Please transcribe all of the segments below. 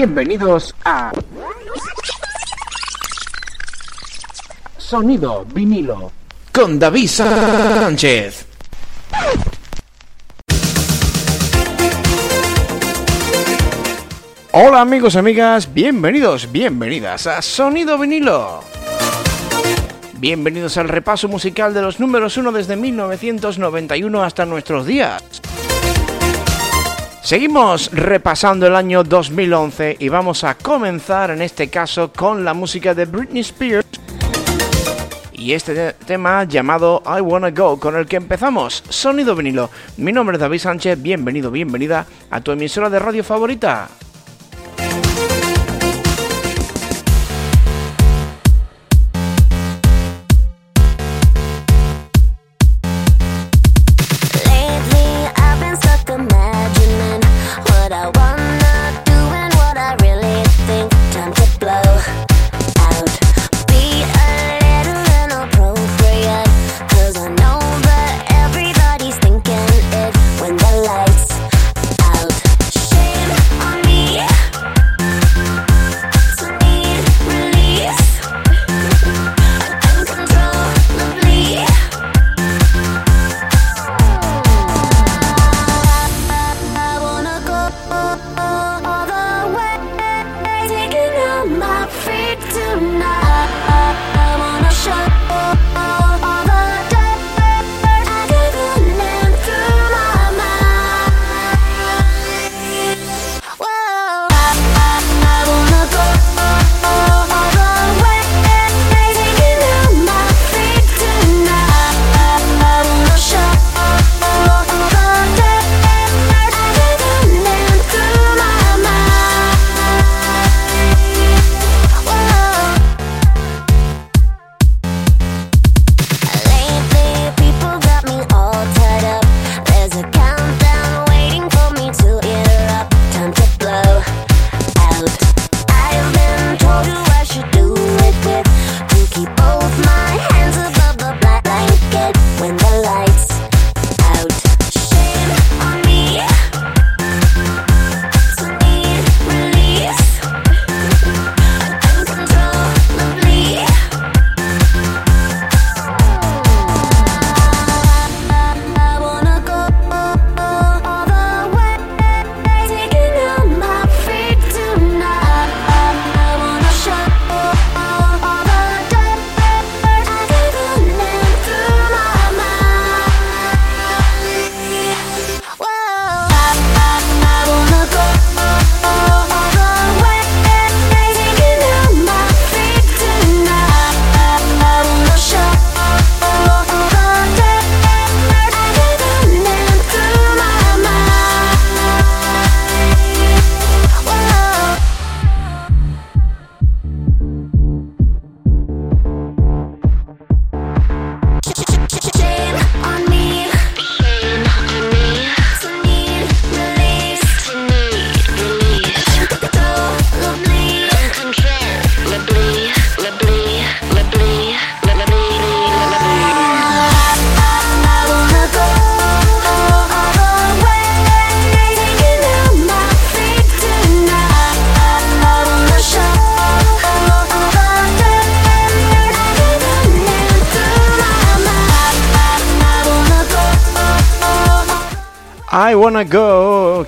Bienvenidos a Sonido vinilo con David Sánchez. Hola amigos amigas, bienvenidos, bienvenidas a Sonido vinilo. Bienvenidos al repaso musical de los números 1 desde 1991 hasta nuestros días. Seguimos repasando el año 2011 y vamos a comenzar en este caso con la música de Britney Spears y este tema llamado I Wanna Go con el que empezamos Sonido vinilo. Mi nombre es David Sánchez, bienvenido, bienvenida a tu emisora de radio favorita.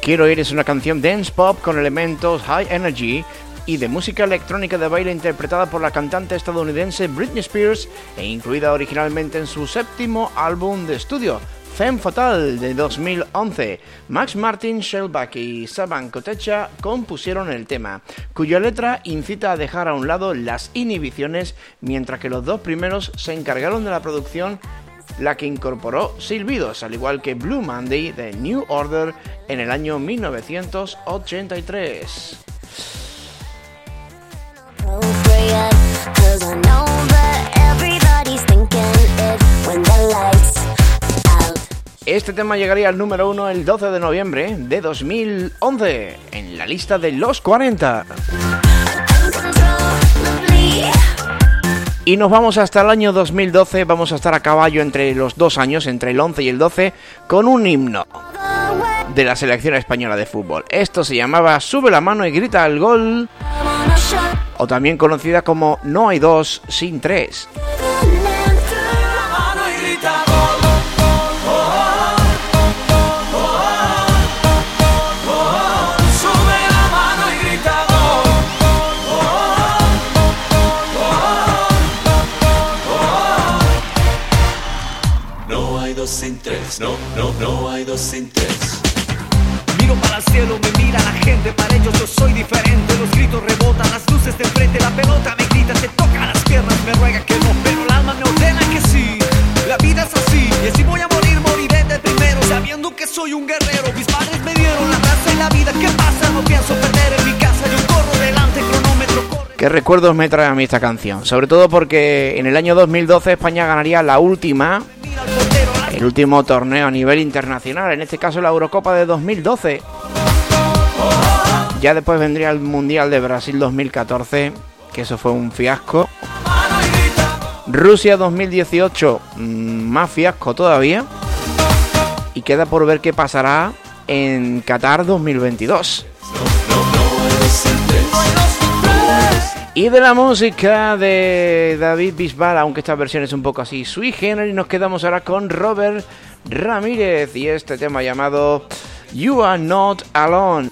Quiero Ir es una canción dance pop con elementos high energy y de música electrónica de baile interpretada por la cantante estadounidense Britney Spears e incluida originalmente en su séptimo álbum de estudio, Femme Fatal de 2011. Max Martin, Shellback y Saban Kotecha compusieron el tema, cuya letra incita a dejar a un lado las inhibiciones, mientras que los dos primeros se encargaron de la producción la que incorporó silbidos, al igual que Blue Monday de New Order en el año 1983. Este tema llegaría al número 1 el 12 de noviembre de 2011 en la lista de los 40. Y nos vamos hasta el año 2012, vamos a estar a caballo entre los dos años, entre el 11 y el 12, con un himno de la selección española de fútbol. Esto se llamaba Sube la mano y grita el gol, o también conocida como No hay dos sin tres. Tres. Miro para el cielo, me mira la gente, para ellos yo soy diferente. Los gritos rebotan, las luces de frente, la pelota me grita, se toca las piernas, me ruega que no, pero el alma me ordena que sí. La vida es así, y si voy a morir, moriré de primero, sabiendo que soy un guerrero. Mis padres me dieron la raza y la vida, ¿qué pasa? No pienso perder en mi casa, yo corro delante, cronómetro corre. ¿Qué recuerdos me trae a mí esta canción? Sobre todo porque en el año 2012 España ganaría la última el último torneo a nivel internacional, en este caso la Eurocopa de 2012. Ya después vendría el Mundial de Brasil 2014, que eso fue un fiasco. Rusia 2018, mm, más fiasco todavía. Y queda por ver qué pasará en Qatar 2022. Y de la música de David Bisbal, aunque esta versión es un poco así sui generis, nos quedamos ahora con Robert Ramírez y este tema llamado You Are Not Alone.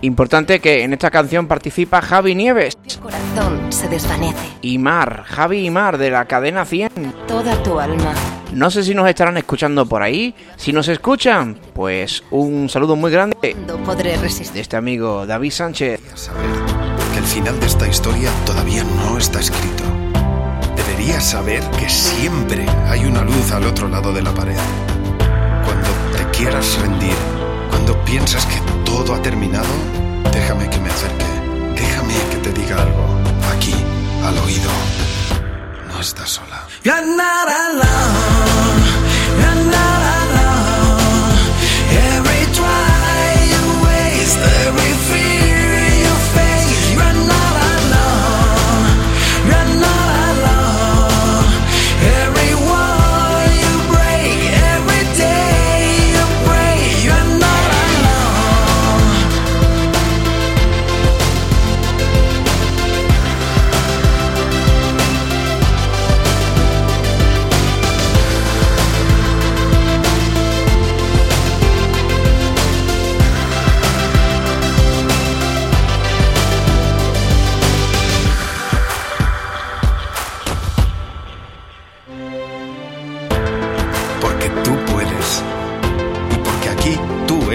Importante que en esta canción participa Javi Nieves. El corazón se desvanece. Y Mar, Javi y Mar de la cadena 100. Toda tu alma. No sé si nos estarán escuchando por ahí. Si nos escuchan, pues un saludo muy grande. No podré resistir. De este amigo David Sánchez. Saber que el final de esta historia todavía no está escrito. Deberías saber que siempre hay una luz al otro lado de la pared. Cuando te quieras rendir, piensas que todo ha terminado, déjame que me acerque. Déjame que te diga algo. Aquí, al oído. No estás sola.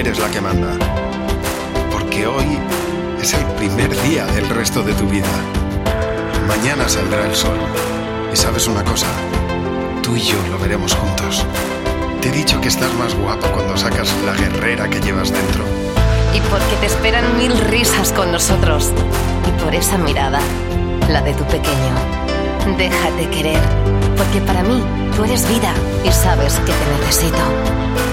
eres la que manda. Porque hoy es el primer día del resto de tu vida. Mañana saldrá el sol. Y sabes una cosa, tú y yo lo veremos juntos. Te he dicho que estás más guapa cuando sacas la guerrera que llevas dentro. Y porque te esperan mil risas con nosotros. Y por esa mirada, la de tu pequeño. Déjate querer, porque para mí tú eres vida y sabes que te necesito.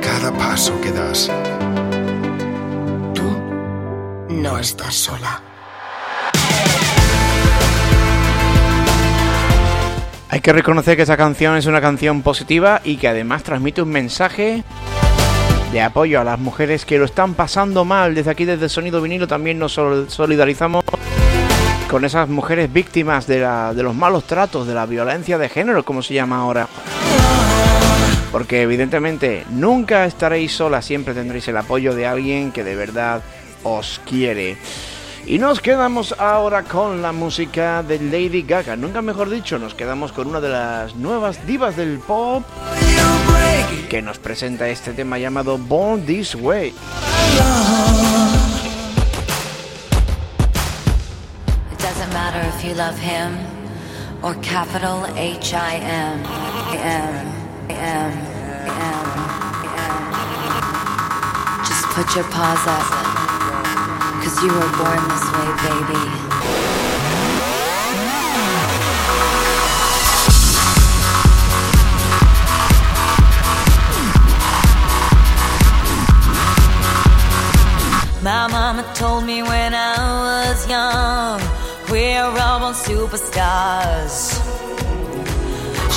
cada paso que das. Tú no estás sola. Hay que reconocer que esa canción es una canción positiva y que además transmite un mensaje de apoyo a las mujeres que lo están pasando mal. Desde aquí, desde Sonido Vinilo, también nos solidarizamos con esas mujeres víctimas de los malos tratos, de la violencia de género, como se llama ahora. Porque evidentemente nunca estaréis solas, siempre tendréis el apoyo de alguien que de verdad os quiere. Y nos quedamos ahora con la música de Lady Gaga. Nunca mejor dicho, nos quedamos con una de las nuevas divas del pop que nos presenta este tema llamado Born This Way. M M M M M. Just put your paws up. Cause you were born this way, baby. My mama told me when I was young, we're all born superstars.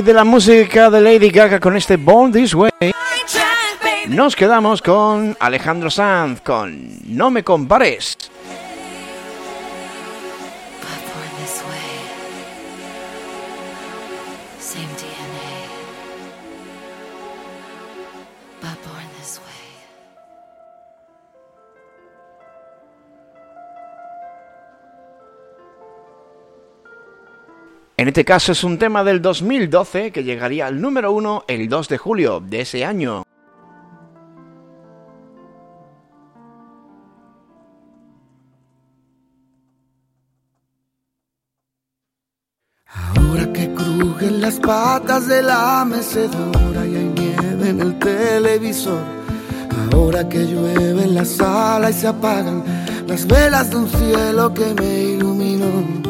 Y de la música de Lady Gaga con este Born This Way, nos quedamos con Alejandro Sanz con No me compares. Este caso es un tema del 2012 que llegaría al número uno el 2 de julio de ese año. Ahora que crujen las patas de la mecedora y hay nieve en el televisor. Ahora que llueve en la sala y se apagan las velas de un cielo que me iluminó.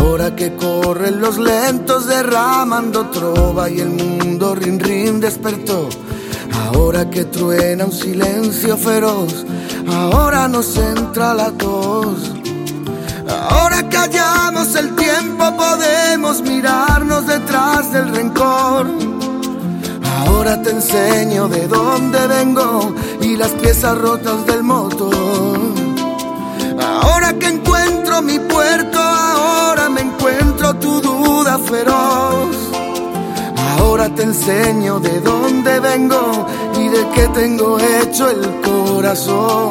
Ahora que corren los lentos derramando trova y el mundo rin rin despertó. Ahora que truena un silencio feroz, ahora nos entra la tos. Ahora que hallamos el tiempo podemos mirarnos detrás del rencor. Ahora te enseño de dónde vengo y las piezas rotas del motor. Ahora que encuentro mi puerto, tu duda feroz. Ahora te enseño de dónde vengo y de qué tengo hecho el corazón.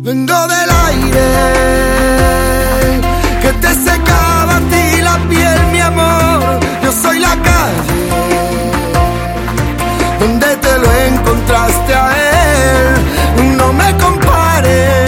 Vengo del aire que te secaba a ti la piel, mi amor. Yo soy la calle donde te lo encontraste a él. No me compares,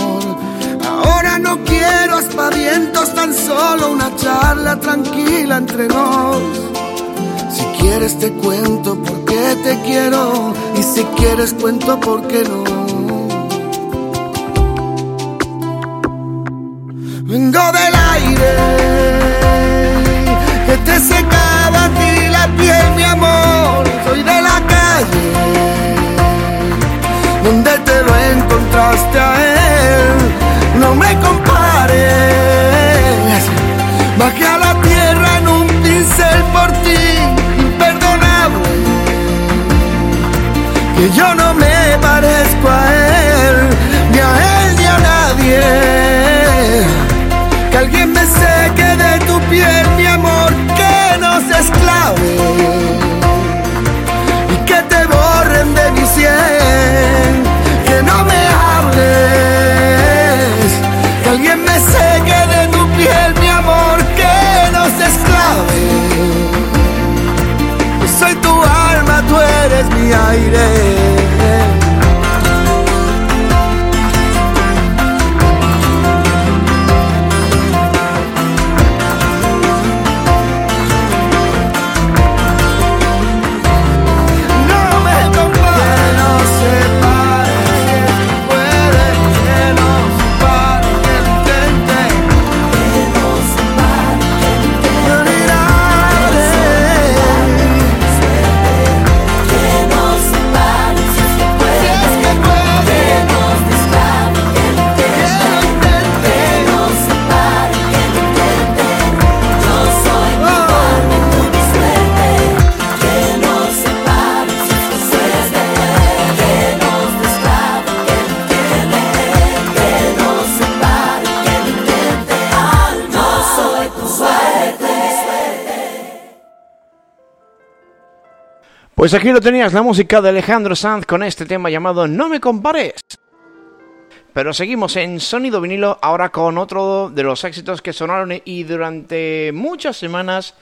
Ahora no quiero aspavientos, tan solo una charla tranquila entre nos. Si quieres te cuento por qué te quiero y si quieres cuento por qué no. Yo no Pues aquí lo tenías, la música de Alejandro Sanz con este tema llamado No me compares. Pero seguimos en sonido vinilo ahora con otro de los éxitos que sonaron y durante muchas semanas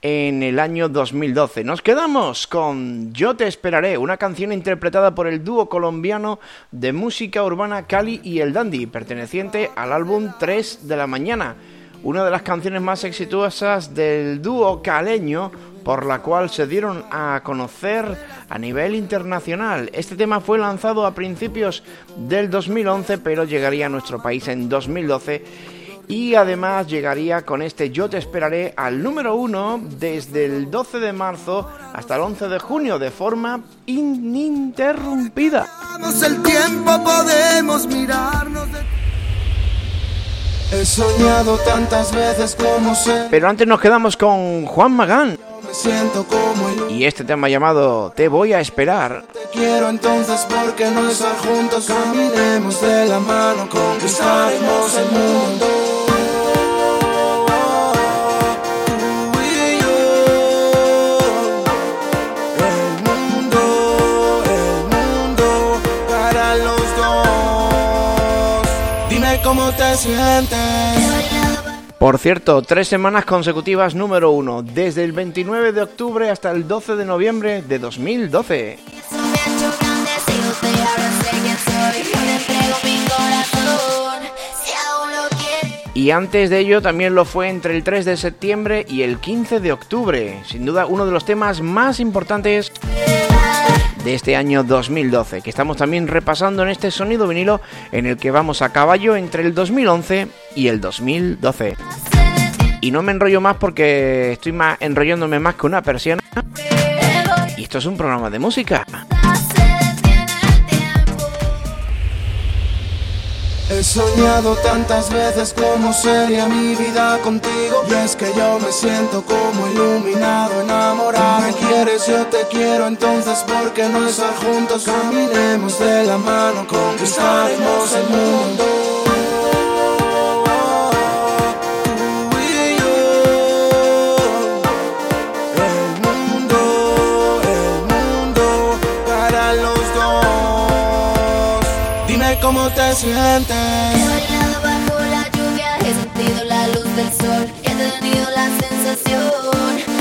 en el año 2012. Nos quedamos con Yo te esperaré, una canción interpretada por el dúo colombiano de música urbana Cali y el Dandy, perteneciente al álbum 3 de la mañana, una de las canciones más exitosas del dúo caleño por la cual se dieron a conocer a nivel internacional. Este tema fue lanzado a principios del 2011, pero llegaría a nuestro país en 2012 y además llegaría con este Yo te esperaré al número uno desde el 12 de marzo hasta el 11 de junio de forma ininterrumpida. He soñado tantas veces como sé. Pero antes nos quedamos con Juan Magán siento como Y este tema llamado Te voy a esperar. Te quiero entonces porque no estar juntos caminemos de la mano, conquistaremos el mundo. Cómo te. Por cierto, tres semanas consecutivas número uno, desde el 29 de octubre hasta el 12 de noviembre de 2012. Y antes de ello también lo fue entre el 3 de septiembre y el 15 de octubre. Sin duda uno de los temas más importantes de este año 2012, que estamos también repasando en este sonido vinilo en el que vamos a caballo entre el 2011 y el 2012. Y no me enrollo más porque estoy más enrollándome más que una persiana. Y esto es un programa de música. He soñado tantas veces como sería mi vida contigo Y es que yo me siento como iluminado, enamorado Me quieres, yo te quiero, entonces ¿por qué no estar juntos? Caminemos de la mano, conquistaremos el mundo He bailado bajo la lluvia, he sentido la luz del sol, he tenido la sensación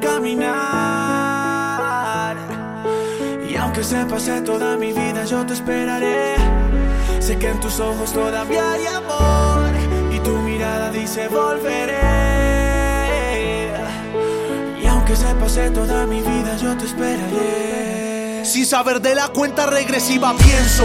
caminar. Y aunque se pase toda mi vida, yo te esperaré. Sé que en tus ojos todavía hay amor y tu mirada dice volveré. Y aunque se pase toda mi vida, yo te esperaré. Sin saber de la cuenta regresiva pienso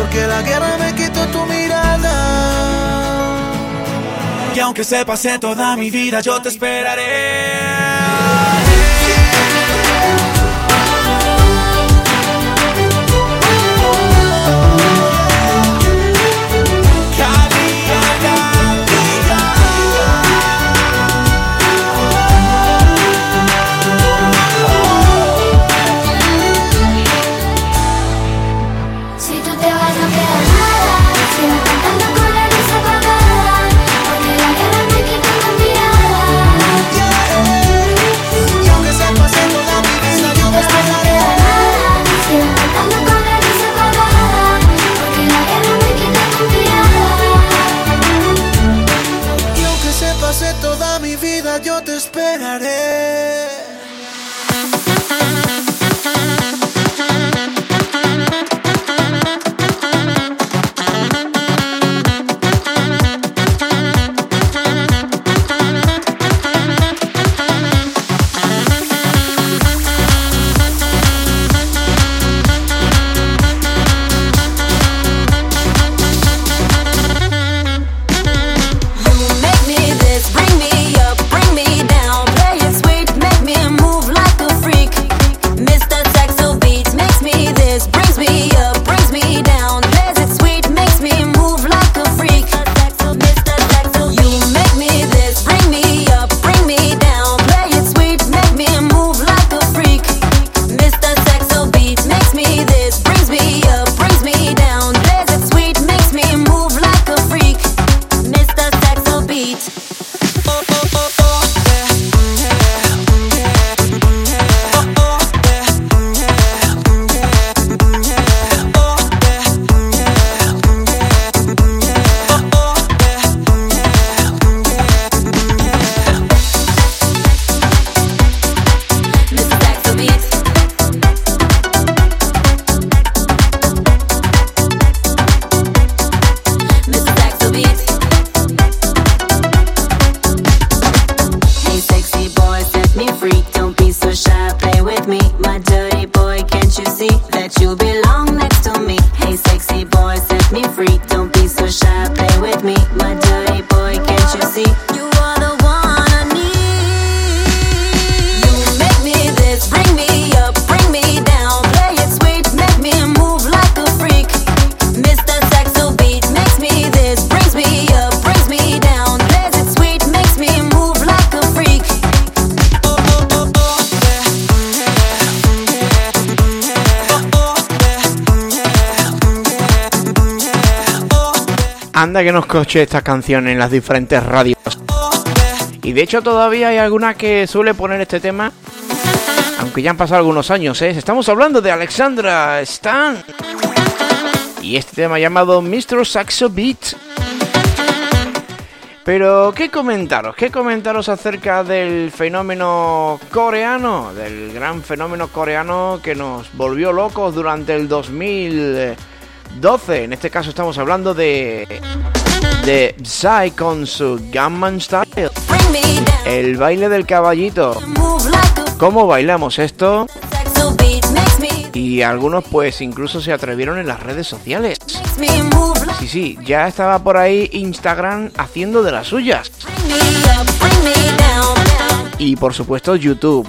porque la guerra me quitó tu mirada. Y aunque se pase toda mi vida, yo te esperaré. mi vida yo te esperaré. banda que nos coche estas canciones en las diferentes radios. Y de hecho todavía hay alguna que suele poner este tema. Aunque ya han pasado algunos años, ¿eh? Estamos hablando de Alexandra Stan. Y este tema llamado Mr. Saxo Beat. Pero, ¿qué comentaros? ¿Qué comentaros acerca del fenómeno coreano? Del gran fenómeno coreano que nos volvió locos durante el 2000. 12. En este caso estamos hablando de. de Psy con su Gunman Style. El baile del caballito. ¿Cómo bailamos esto? Y algunos pues incluso se atrevieron en las redes sociales. Sí, sí, ya estaba por ahí Instagram haciendo de las suyas. Y por supuesto YouTube.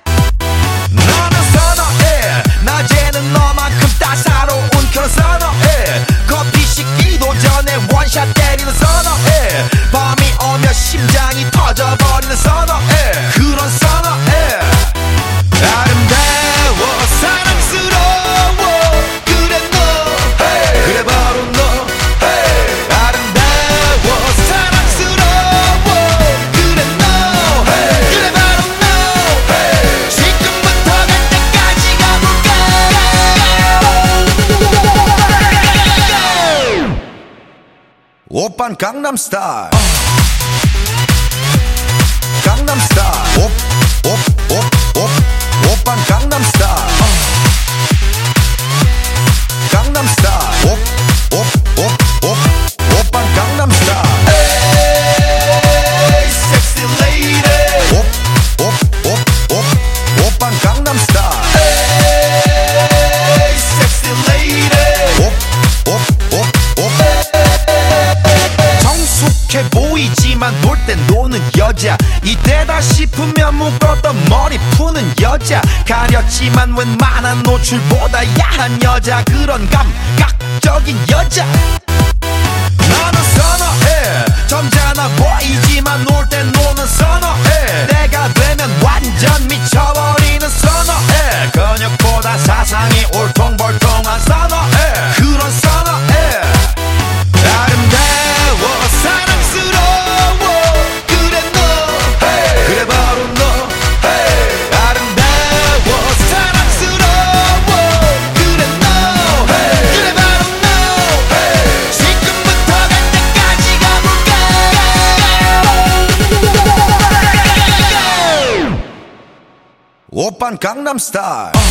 강남 스타일 강남 스타일 출보다 야한 여자 그런 감각적인 여자. Gangnam Style.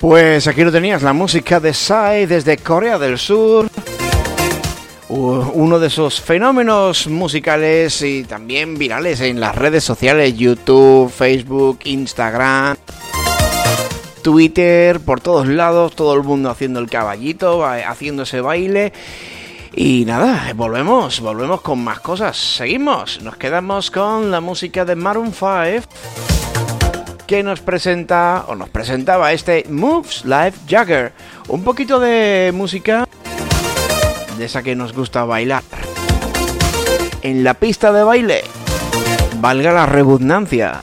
Pues aquí lo tenías, la música de Psy desde Corea del Sur. Uno de esos fenómenos musicales y también virales en las redes sociales, YouTube, Facebook, Instagram, Twitter, por todos lados, todo el mundo haciendo el caballito, haciendo ese baile. Y nada, volvemos, volvemos con más cosas. Seguimos, nos quedamos con la música de Maroon 5 que nos presenta o nos presentaba este Moves Live Jagger. Un poquito de música de esa que nos gusta bailar. En la pista de baile, valga la redundancia.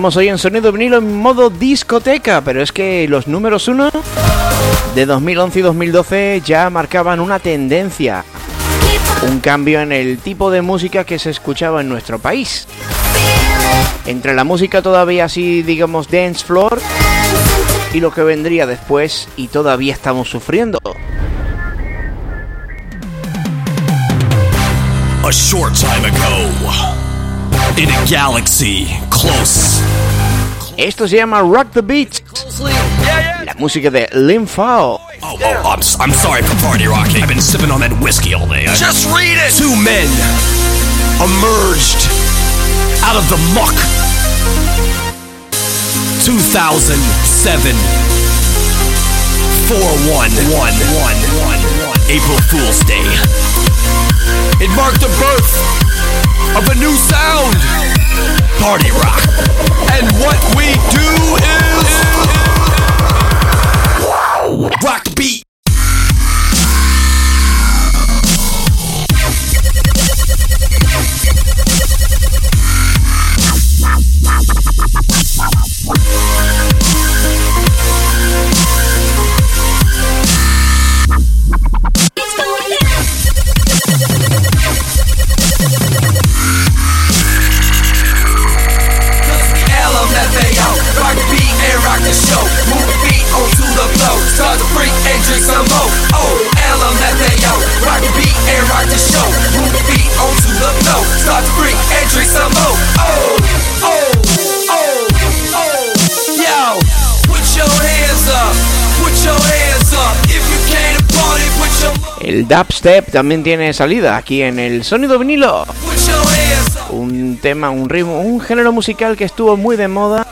Estamos hoy en Sonido Vinilo en modo discoteca, pero es que los números 1 de 2011 y 2012 ya marcaban una tendencia, un cambio en el tipo de música que se escuchaba en nuestro país. Entre la música todavía así, digamos, dance floor y lo que vendría después y todavía estamos sufriendo. A short time ago, in a galaxy close. Esto se llama Rock the Beat, la música de Lim Fao. Oh, oh, oh, I'm, s- I'm sorry for party rocking. I've been sipping on that whiskey all day. Just read it! Two men emerged out of the muck. 2007. 41111. April Fool's Day. It marked the birth of a new sound. Party rock. And what we do is rock the beat. Flow. Start to freak and drink some more. Oh, LMFAO, rock the beat and rock the show. Move the beat onto the flow. Start to freak and drink some more. Oh, oh, oh, oh. Yo, put your hands up. Put your hands up. If you came to party, put your El dubstep también tiene salida aquí en el sonido vinilo. Un tema, un ritmo, un género musical que estuvo muy de moda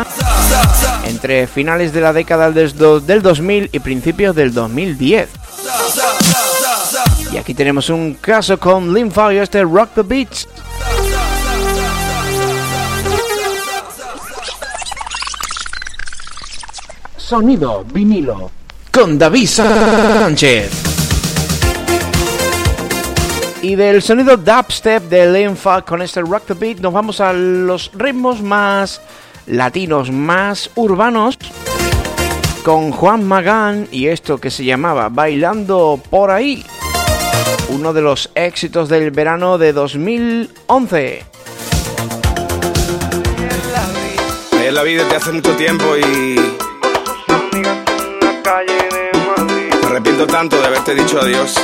entre finales de la década del 2000 y principios del 2010. Y aquí tenemos un caso con Linfa y este Rock the Beach. Sonido vinilo con David Sánchez. Y del sonido dubstep de Linfa con este Rock the Beat nos vamos a los ritmos más latinos más urbanos con Juan Magán y esto que se llamaba Bailando por ahí, uno de los éxitos del verano de 2011. La vida desde hace mucho tiempo y me arrepiento tanto de haberte dicho adiós.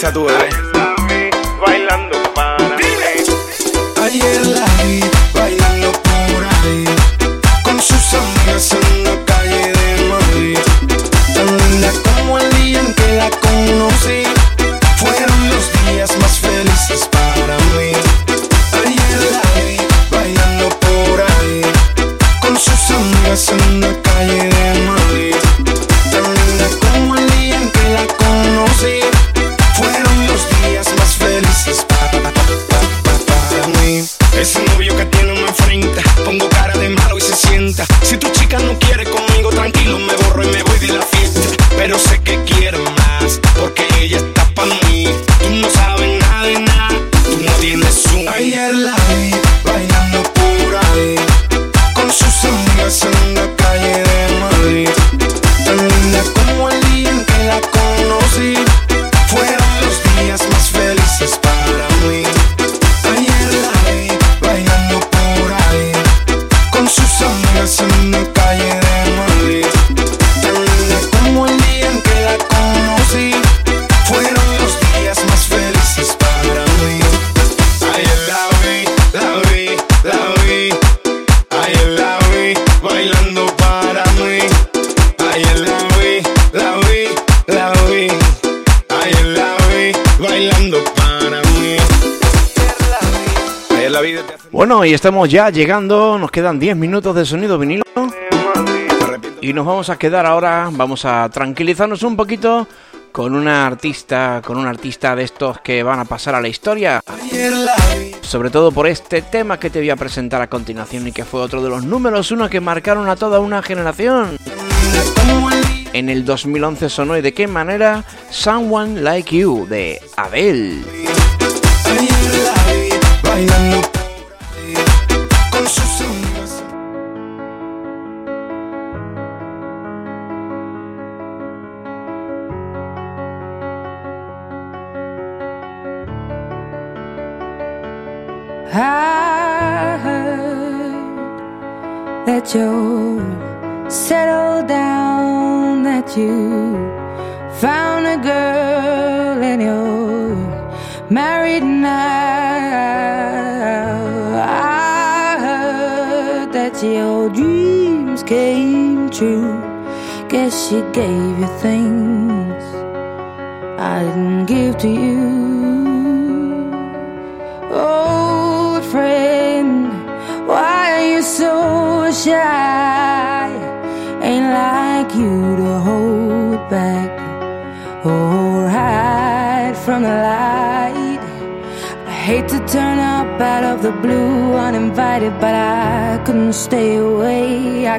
influenciadora. y estamos ya llegando. Nos quedan 10 minutos de sonido vinilo. Y nos vamos a quedar ahora, vamos a tranquilizarnos un poquito con una artista, con un artista de estos que van a pasar a la historia. Sobre todo por este tema que te voy a presentar a continuación y que fue otro de los números uno que marcaron a toda una generación. En el 2011 sonó y de qué manera Someone Like You de Adele.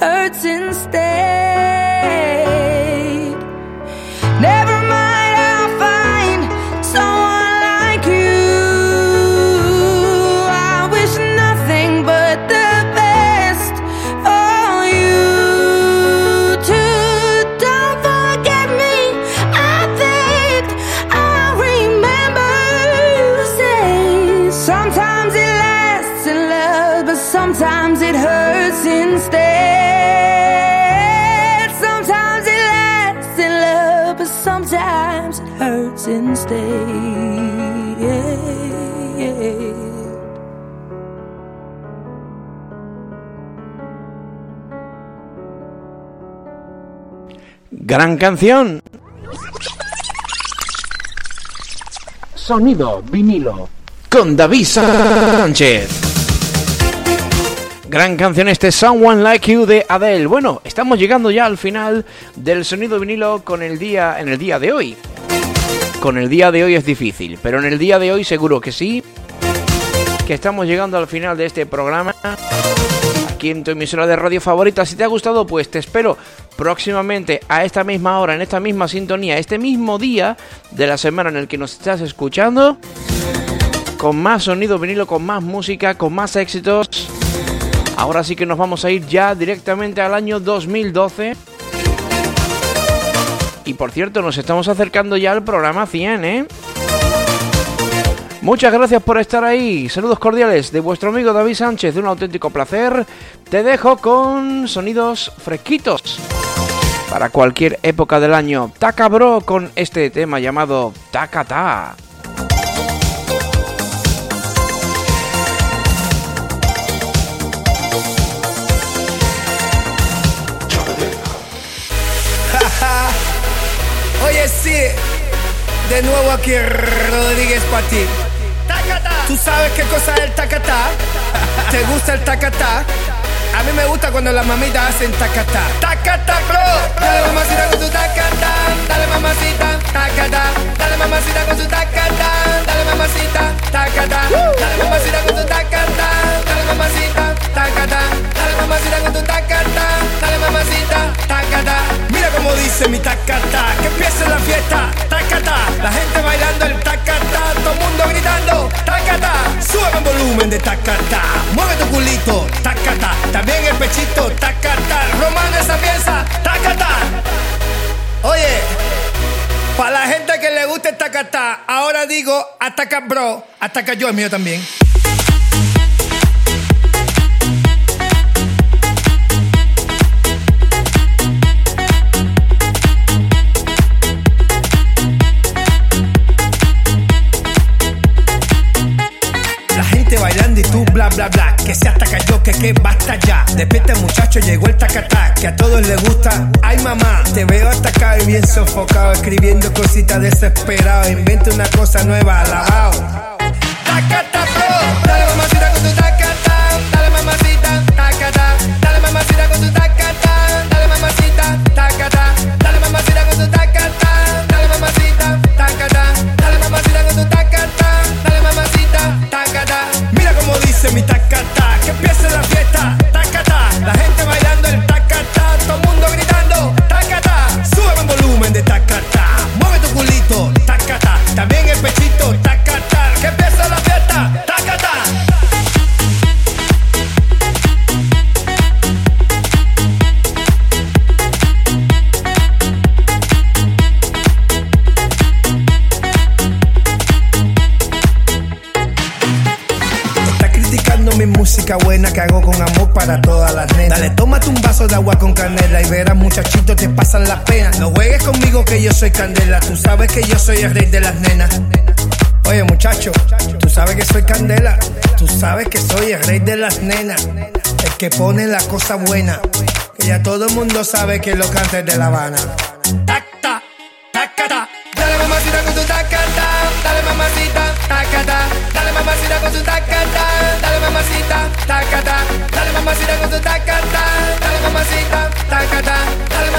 hurts instead. Gran canción. Sonido vinilo. Con David Sánchez. Gran canción este Someone Like You de Adele. Bueno, estamos llegando ya al final del sonido vinilo con el día en el día de hoy. Con el día de hoy es difícil, pero en el día de hoy seguro que sí. Que estamos llegando al final de este programa. Aquí emisora de radio favorita. Si te ha gustado, pues te espero próximamente a esta misma hora, en esta misma sintonía, este mismo día de la semana en el que nos estás escuchando. Con más sonido vinilo, con más música, con más éxitos. Ahora sí que nos vamos a ir ya directamente al año 2012. Y por cierto, nos estamos acercando ya al programa 100, ¿eh? Muchas gracias por estar ahí. Saludos cordiales de vuestro amigo David Sánchez, un auténtico placer. Te dejo con sonidos fresquitos para cualquier época del año. Taca Bro con este tema llamado Takata. Oye, sí, de nuevo aquí Rodríguez ti. ¿Tú sabes qué cosa es el tacatá? ¿Te gusta el tacatá? A mí me gusta cuando las mamitas hacen tacatá. Tacatá, bro. Dale mamacita con tu tacatá. Dale mamacita, tacatá. Dale mamacita con tu tacatá. Dale mamacita, tacatá. Dale mamacita con tu tacatá. Dale mamacita, tacatá. Dale mamacita con tu tacatá. Dale mamacita, tacatá. Mira cómo dice mi tacatá. Que empiece la fiesta. Tacatá. La gente bailando el tacatá. Todo el mundo gritando. Tacatá. Sube el volumen de tacatá. Mueve tu culito. Tacatá. También el pechito. Tacatá. Romano esa pieza. Tacatá. Oye. Para la gente que le gusta el tacatá, ahora digo ataca bro, ataca yo el mío también. La gente bailando y tú bla bla bla Que se ataca yo, que que basta ya. Despierta muchacho, llegó el tacatá Que a todos les gusta, ay mamá Te veo atacado y bien sofocado Escribiendo cositas desesperado. Inventa una cosa nueva, alabao. Tacata soy candela. Tú sabes que yo soy el rey de las nenas. Oye, muchacho, tú sabes que soy candela. Tú sabes que soy el rey de las nenas. El que pone la cosa buena. Que ya todo el mundo sabe que lo canta es de La Habana.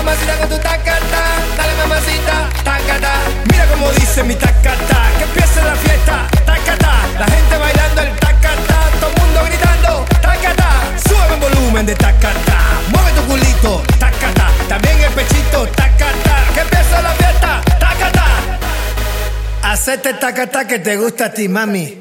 Mamacita con tu tacata. Dale mamacita, tacata. Mira cómo dice mi tacata. Que empiece la fiesta, tacata. La gente bailando el tacata. Todo el mundo gritando, tacata. Sube el volumen de tacata. Mueve tu culito, tacata. También el pechito, tacata. Que empiece la fiesta, tacata. Hacete tacata que te gusta a ti, mami.